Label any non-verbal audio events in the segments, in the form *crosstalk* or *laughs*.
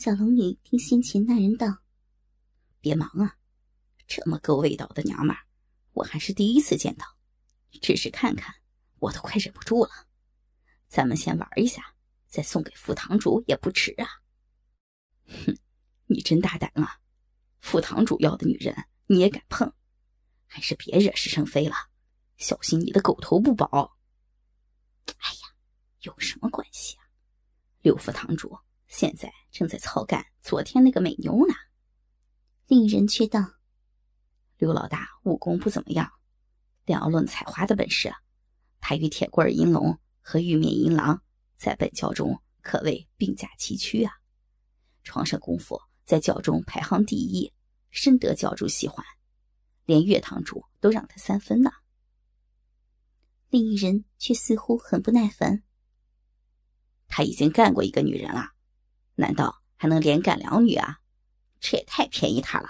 小龙女听先前那人道：“别忙啊，这么够味道的娘们儿，我还是第一次见到。只是看看，我都快忍不住了。咱们先玩一下，再送给副堂主也不迟啊。”哼，你真大胆啊！副堂主要的女人你也敢碰？还是别惹是生非了，小心你的狗头不保。哎呀，有什么关系啊？六副堂主。现在正在操干昨天那个美妞呢。另一人却道：“刘老大武功不怎么样，但要论采花的本事，他与铁棍银龙和玉面银狼在本教中可谓并驾齐驱啊。床上功夫在教中排行第一，深得教主喜欢，连岳堂主都让他三分呢。”另一人却似乎很不耐烦：“他已经干过一个女人了。”难道还能连干两女啊？这也太便宜他了。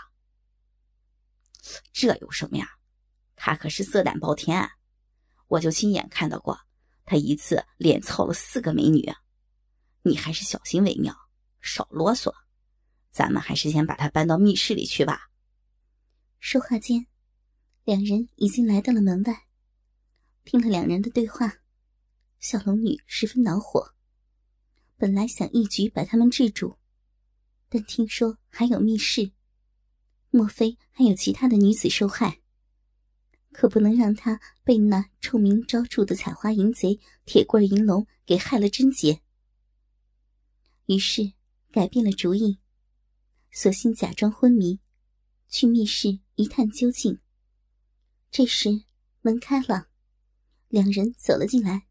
这有什么呀？他可是色胆包天，我就亲眼看到过，他一次连操了四个美女。你还是小心为妙，少啰嗦。咱们还是先把他搬到密室里去吧。说话间，两人已经来到了门外。听了两人的对话，小龙女十分恼火。本来想一举把他们制住，但听说还有密室，莫非还有其他的女子受害？可不能让他被那臭名昭著的采花淫贼铁棍银龙给害了贞洁。于是改变了主意，索性假装昏迷，去密室一探究竟。这时门开了，两人走了进来，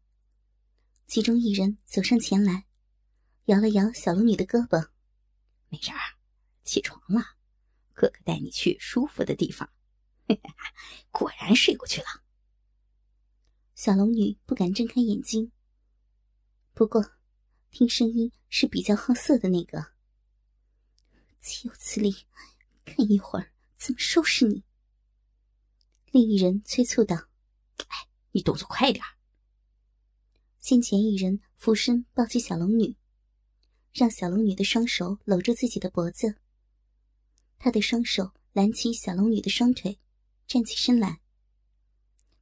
其中一人走上前来。摇了摇小龙女的胳膊，没事儿，起床了，哥哥带你去舒服的地方。*laughs* 果然睡过去了。小龙女不敢睁开眼睛，不过听声音是比较好色的那个。岂有此理！看一会儿怎么收拾你。另一人催促道：“哎，你动作快点先前一人俯身抱起小龙女。让小龙女的双手搂住自己的脖子，他的双手揽起小龙女的双腿，站起身来，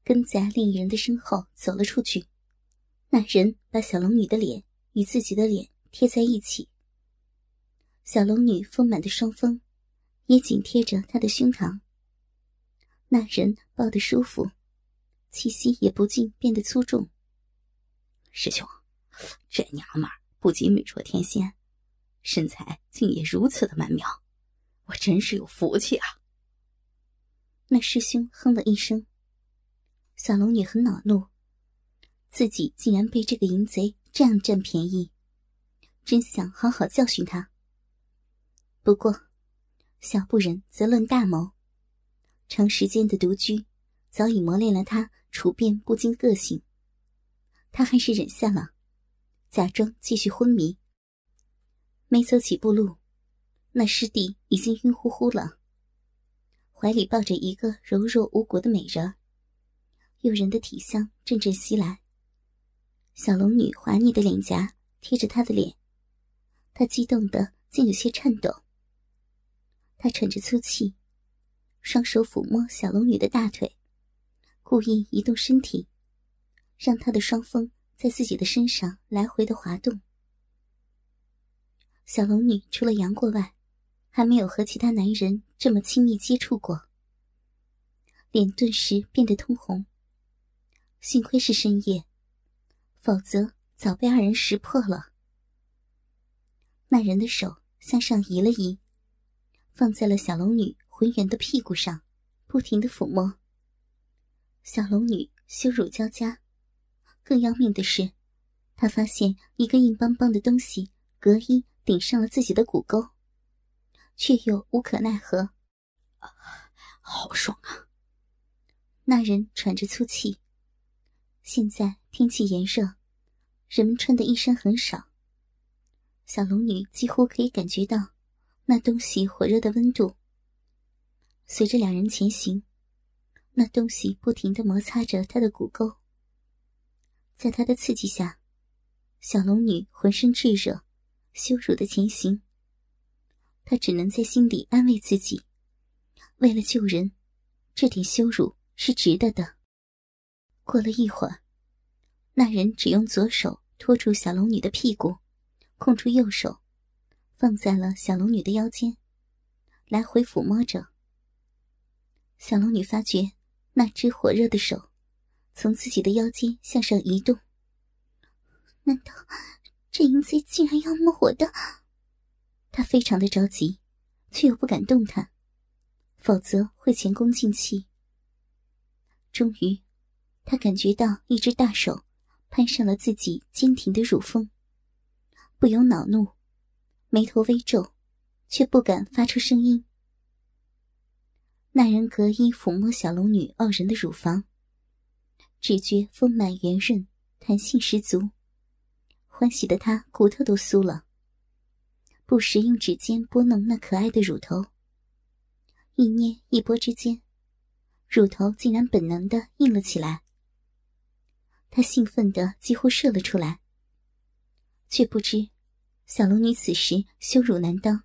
跟在另一人的身后走了出去。那人把小龙女的脸与自己的脸贴在一起，小龙女丰满的双峰也紧贴着他的胸膛。那人抱得舒服，气息也不禁变得粗重。师兄，这娘们儿。不仅美若天仙，身材竟也如此的曼妙，我真是有福气啊！那师兄哼了一声。小龙女很恼怒，自己竟然被这个淫贼这样占便宜，真想好好教训他。不过，小不忍则乱大谋，长时间的独居早已磨练了他处变不惊个性，他还是忍下了。假装继续昏迷，没走几步路，那师弟已经晕乎乎了，怀里抱着一个柔弱无骨的美人，诱人的体香阵阵袭来。小龙女滑腻的脸颊贴着他的脸，他激动的竟有些颤抖。他喘着粗气，双手抚摸小龙女的大腿，故意移动身体，让他的双峰。在自己的身上来回的滑动。小龙女除了杨过外，还没有和其他男人这么亲密接触过，脸顿时变得通红。幸亏是深夜，否则早被二人识破了。那人的手向上移了移，放在了小龙女浑圆的屁股上，不停的抚摸。小龙女羞辱交加。更要命的是，他发现一个硬邦邦的东西隔衣顶上了自己的骨沟，却又无可奈何。好爽啊！那人喘着粗气。现在天气炎热，人们穿的衣衫很少。小龙女几乎可以感觉到那东西火热的温度。随着两人前行，那东西不停的摩擦着她的骨沟。在他的刺激下，小龙女浑身炙热，羞辱的前行，他只能在心底安慰自己：为了救人，这点羞辱是值得的。过了一会儿，那人只用左手托住小龙女的屁股，空出右手，放在了小龙女的腰间，来回抚摸着。小龙女发觉那只火热的手从自己的腰间向上移动，难道这淫贼竟然要摸我的？他非常的着急，却又不敢动弹，否则会前功尽弃。终于，他感觉到一只大手攀上了自己坚挺的乳峰，不由恼怒，眉头微皱，却不敢发出声音。那人隔衣抚摸小龙女傲人的乳房，只觉丰满圆润，弹性十足，欢喜的他骨头都酥了。不时用指尖拨弄那可爱的乳头，一捏一拨之间，乳头竟然本能的硬了起来。他兴奋的几乎射了出来，却不知小龙女此时羞辱难当，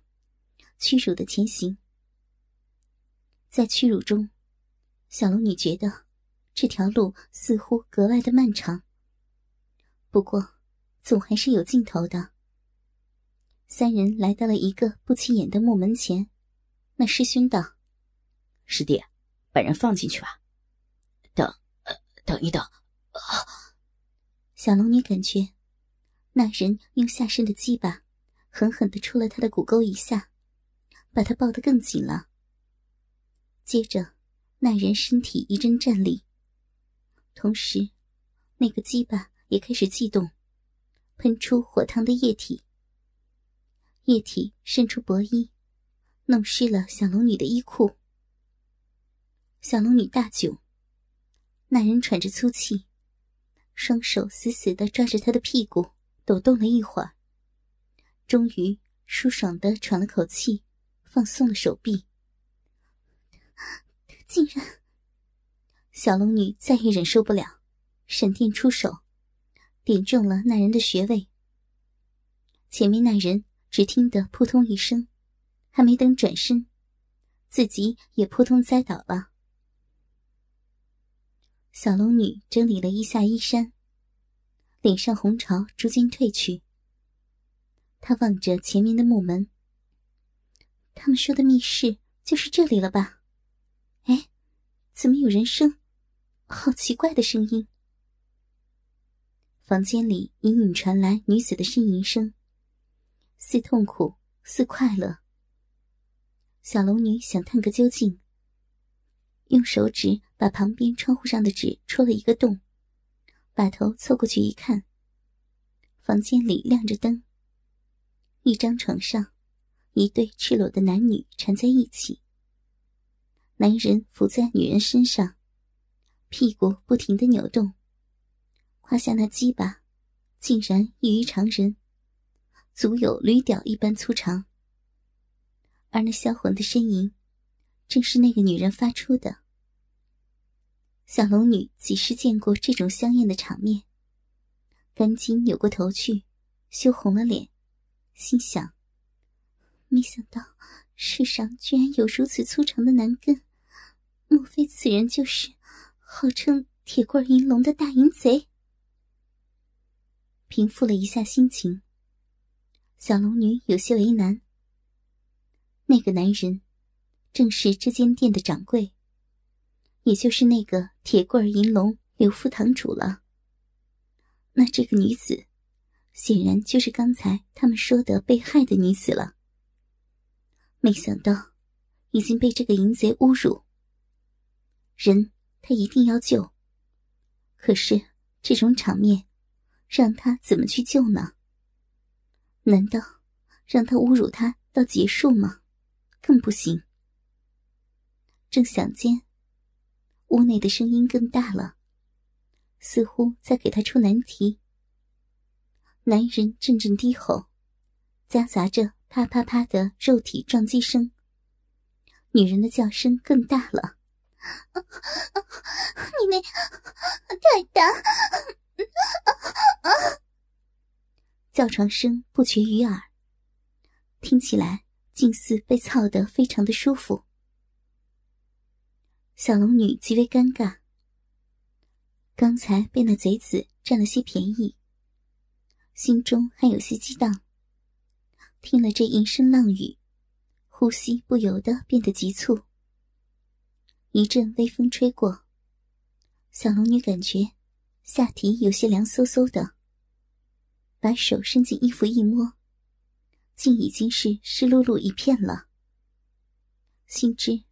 屈辱的前行。在屈辱中，小龙女觉得这条路似乎格外的漫长。不过，总还是有尽头的。三人来到了一个不起眼的木门前，那师兄道：“师弟，把人放进去吧。”等，等一等。小龙女感觉那人用下身的鸡巴狠狠的戳了她的骨沟一下，把她抱得更紧了。接着，那人身体一阵战栗，同时，那个鸡巴也开始悸动，喷出火烫的液体。液体渗出薄衣，弄湿了小龙女的衣裤。小龙女大窘，那人喘着粗气，双手死死的抓着她的屁股，抖动了一会儿，终于舒爽的喘了口气，放松了手臂。*gasps* 竟然！小龙女再也忍受不了，闪电出手，点中了那人的穴位。前面那人只听得扑通一声，还没等转身，自己也扑通栽倒了。小龙女整理了一下衣衫，脸上红潮逐渐褪去。她望着前面的木门，他们说的密室就是这里了吧？哎，怎么有人声？好奇怪的声音！房间里隐隐传来女子的呻吟声，似痛苦，似快乐。小龙女想探个究竟，用手指把旁边窗户上的纸戳了一个洞，把头凑过去一看，房间里亮着灯，一张床上，一对赤裸的男女缠在一起。男人伏在女人身上，屁股不停的扭动，胯下那鸡巴竟然异于常人，足有驴屌一般粗长。而那销魂的呻吟，正是那个女人发出的。小龙女几时见过这种香艳的场面？赶紧扭过头去，羞红了脸，心想：没想到。世上居然有如此粗长的男根，莫非此人就是号称铁棍银龙的大淫贼？平复了一下心情，小龙女有些为难。那个男人正是这间店的掌柜，也就是那个铁棍银龙刘副堂主了。那这个女子，显然就是刚才他们说的被害的女子了。没想到，已经被这个淫贼侮辱。人他一定要救，可是这种场面，让他怎么去救呢？难道让他侮辱他到结束吗？更不行。正想间，屋内的声音更大了，似乎在给他出难题。男人阵阵低吼，夹杂着。啪啪啪的肉体撞击声，女人的叫声更大了。你那太大，叫床声不绝于耳，听起来竟似被操得非常的舒服。小龙女极为尴尬，刚才被那贼子占了些便宜，心中还有些激荡。听了这一声浪语，呼吸不由得变得急促。一阵微风吹过，小龙女感觉下体有些凉飕飕的，把手伸进衣服一摸，竟已经是湿漉漉一片了。心知。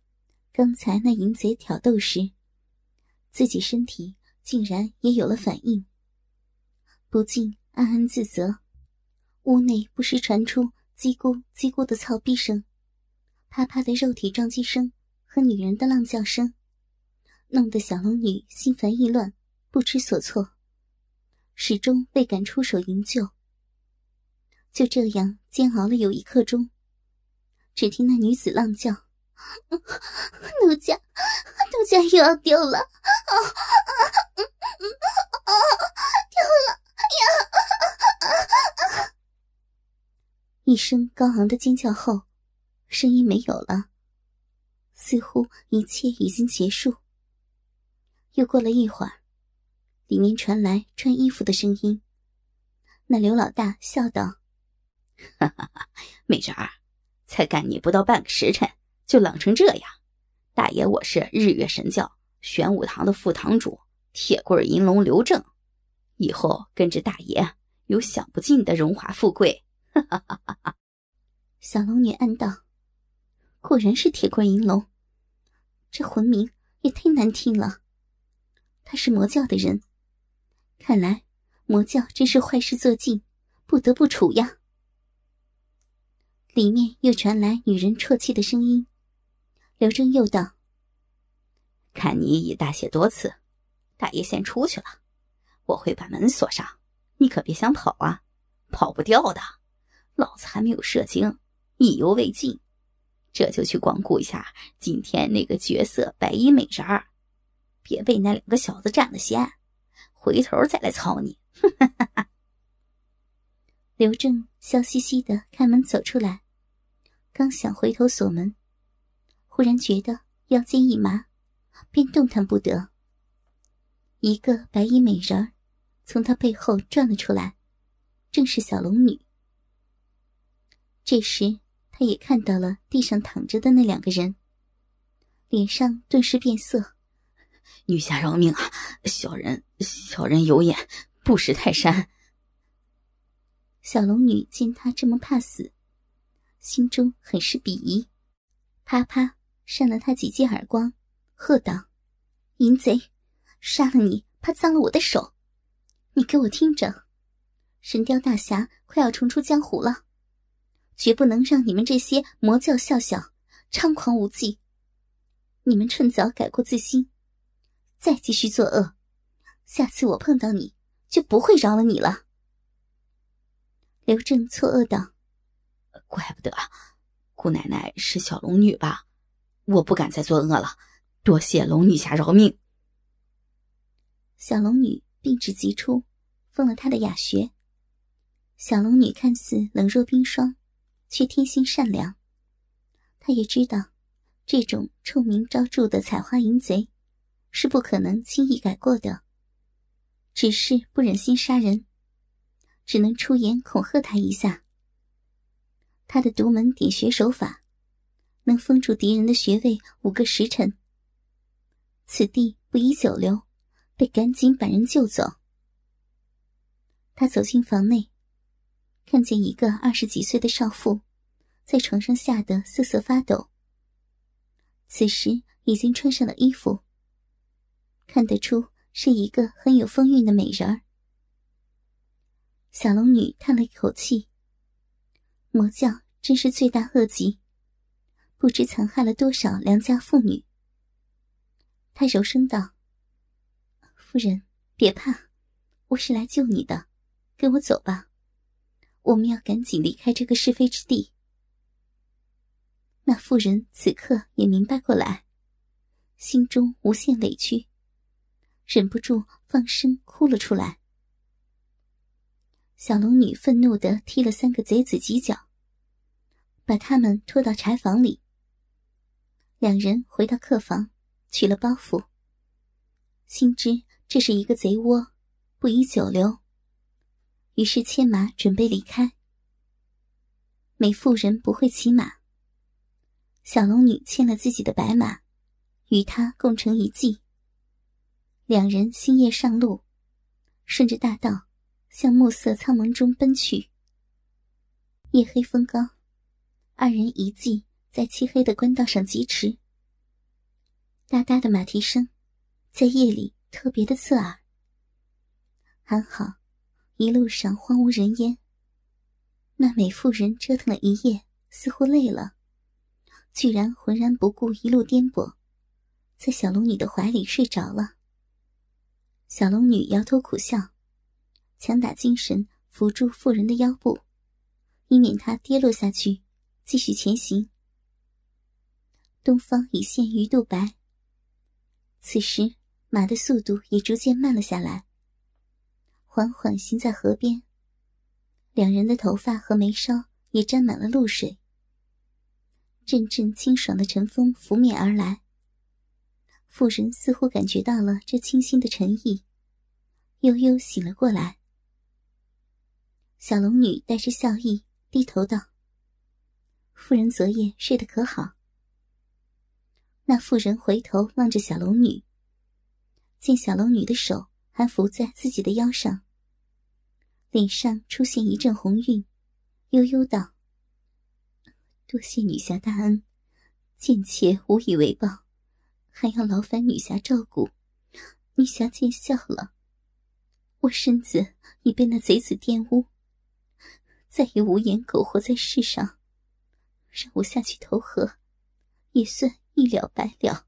刚才那淫贼挑逗时，自己身体竟然也有了反应，不禁暗暗自责。屋内不时传出“叽咕叽咕”的操逼声，啪啪的肉体撞击声和女人的浪叫声，弄得小龙女心烦意乱，不知所措，始终未敢出手营救。就这样煎熬了有一刻钟，只听那女子浪叫。奴家，奴家又要丢了！啊啊啊！丢了呀！一声高昂的尖叫后，声音没有了，似乎一切已经结束。又过了一会儿，里面传来穿衣服的声音。那刘老大笑道：“哈哈哈，美人儿，才干你不到半个时辰。”就冷成这样，大爷，我是日月神教玄武堂的副堂主铁棍银龙刘正，以后跟着大爷有享不尽的荣华富贵。哈哈哈哈哈！小龙女暗道：“果然是铁棍银龙，这魂名也太难听了。他是魔教的人，看来魔教真是坏事做尽，不得不除呀。”里面又传来女人啜泣的声音。刘征又道：“看你已大谢多次，大爷先出去了，我会把门锁上，你可别想跑啊，跑不掉的。老子还没有射精，意犹未尽，这就去光顾一下今天那个绝色白衣美人儿，别被那两个小子占了先，回头再来操你。*laughs* ”刘正笑嘻嘻的开门走出来，刚想回头锁门。忽然觉得腰间一麻，便动弹不得。一个白衣美人儿从他背后转了出来，正是小龙女。这时，他也看到了地上躺着的那两个人，脸上顿时变色。女侠饶命啊！小人小人有眼，不识泰山。小龙女见他这么怕死，心中很是鄙夷，啪啪。扇了他几记耳光，喝道：“淫贼，杀了你怕脏了我的手！你给我听着，神雕大侠快要重出江湖了，绝不能让你们这些魔教笑笑猖狂无忌。你们趁早改过自新，再继续作恶，下次我碰到你就不会饶了你了。”刘正错愕道：“怪不得，姑奶奶是小龙女吧？”我不敢再作恶了，多谢龙女侠饶命。小龙女病指急出，封了他的哑穴。小龙女看似冷若冰霜，却天性善良。他也知道，这种臭名昭著的采花淫贼，是不可能轻易改过的。只是不忍心杀人，只能出言恐吓他一下。他的独门点穴手法。能封住敌人的穴位五个时辰。此地不宜久留，得赶紧把人救走。他走进房内，看见一个二十几岁的少妇，在床上吓得瑟瑟发抖。此时已经穿上了衣服，看得出是一个很有风韵的美人儿。小龙女叹了一口气：“魔教真是罪大恶极。”不知残害了多少良家妇女。他柔声道：“夫人，别怕，我是来救你的，跟我走吧，我们要赶紧离开这个是非之地。”那妇人此刻也明白过来，心中无限委屈，忍不住放声哭了出来。小龙女愤怒的踢了三个贼子几脚。把他们拖到柴房里。两人回到客房，取了包袱，心知这是一个贼窝，不宜久留，于是牵马准备离开。美妇人不会骑马，小龙女牵了自己的白马，与他共乘一骑。两人星夜上路，顺着大道向暮色苍茫中奔去。夜黑风高，二人一骑在漆黑的官道上疾驰。哒哒的马蹄声，在夜里特别的刺耳。还好，一路上荒无人烟。那美妇人折腾了一夜，似乎累了，居然浑然不顾一路颠簸，在小龙女的怀里睡着了。小龙女摇头苦笑，强打精神扶住妇人的腰部，以免她跌落下去，继续前行。东方已现鱼肚白。此时马的速度也逐渐慢了下来，缓缓行在河边。两人的头发和眉梢也沾满了露水。阵阵清爽的晨风拂面而来。妇人似乎感觉到了这清新的晨意，悠悠醒了过来。小龙女带着笑意低头道：“夫人昨夜睡得可好？”那妇人回头望着小龙女，见小龙女的手还伏在自己的腰上，脸上出现一阵红晕，悠悠道：“多谢女侠大恩，贱妾无以为报。”还要劳烦女侠照顾，女侠见笑了。我身子已被那贼子玷污，再也无颜苟活在世上，让我下去投河，也算一了百了。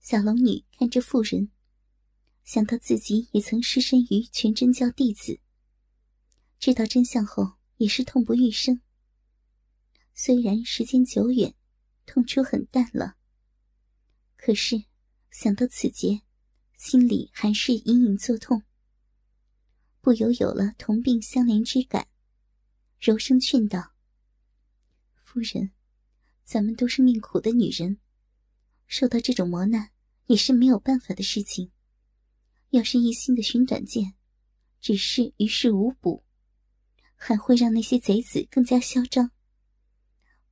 小龙女看着妇人，想到自己也曾失身于全真教弟子，知道真相后也是痛不欲生。虽然时间久远，痛楚很淡了。可是，想到此劫，心里还是隐隐作痛，不由有了同病相怜之感，柔声劝道：“夫人，咱们都是命苦的女人，受到这种磨难也是没有办法的事情。要是一心的寻短见，只是于事无补，还会让那些贼子更加嚣张。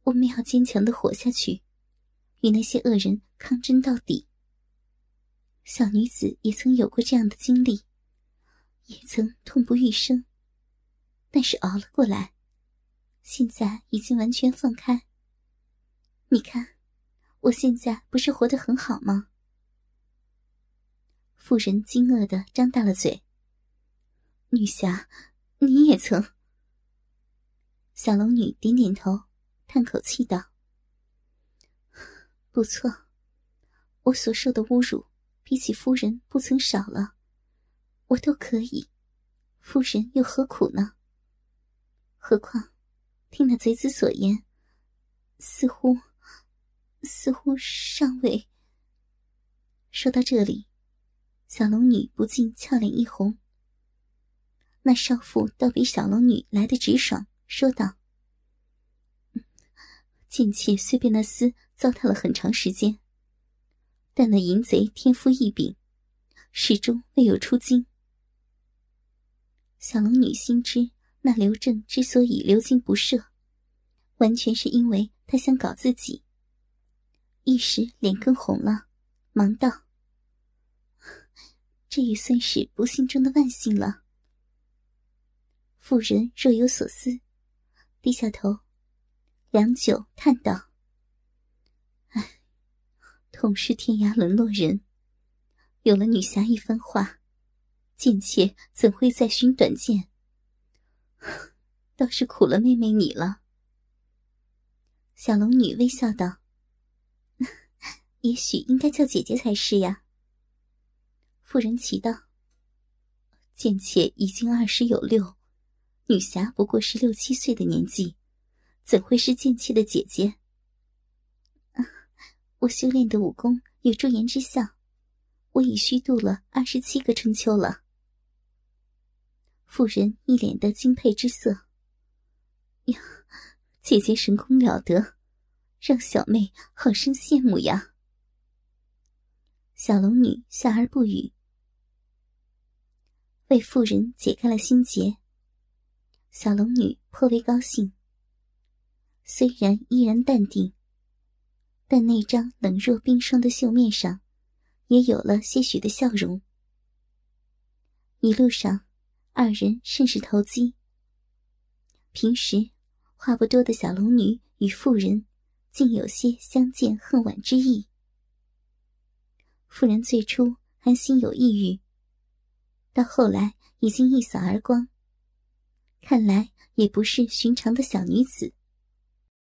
我们要坚强的活下去。”与那些恶人抗争到底。小女子也曾有过这样的经历，也曾痛不欲生，但是熬了过来，现在已经完全放开。你看，我现在不是活得很好吗？妇人惊愕的张大了嘴。女侠，你也曾？小龙女点点头，叹口气道。不错，我所受的侮辱，比起夫人不曾少了，我都可以，夫人又何苦呢？何况，听那贼子所言，似乎，似乎尚未。说到这里，小龙女不禁俏脸一红。那少妇倒比小龙女来的直爽，说道：“贱妾虽被那厮。”糟蹋了很长时间，但那淫贼天赋异禀，始终未有出京。小龙女心知那刘正之所以流经不赦，完全是因为他想搞自己。一时脸更红了，忙道：“这也算是不幸中的万幸了。”妇人若有所思，低下头，良久叹道。同是天涯沦落人，有了女侠一番话，贱妾怎会再寻短见？倒是苦了妹妹你了。小龙女微笑道：“ *laughs* 也许应该叫姐姐才是呀。”妇人奇道：“贱妾已经二十有六，女侠不过是六七岁的年纪，怎会是贱妾的姐姐？” *laughs* 我修炼的武功有驻颜之效，我已虚度了二十七个春秋了。妇人一脸的敬佩之色。呀，姐姐神功了得，让小妹好生羡慕呀。小龙女笑而不语，为妇人解开了心结。小龙女颇为高兴，虽然依然淡定，但那张冷若冰霜的秀面上，也有了些许的笑容。一路上，二人甚是投机。平时话不多的小龙女与妇人，竟有些相见恨晚之意。妇人最初还心有抑郁，到后来已经一扫而光。看来也不是寻常的小女子。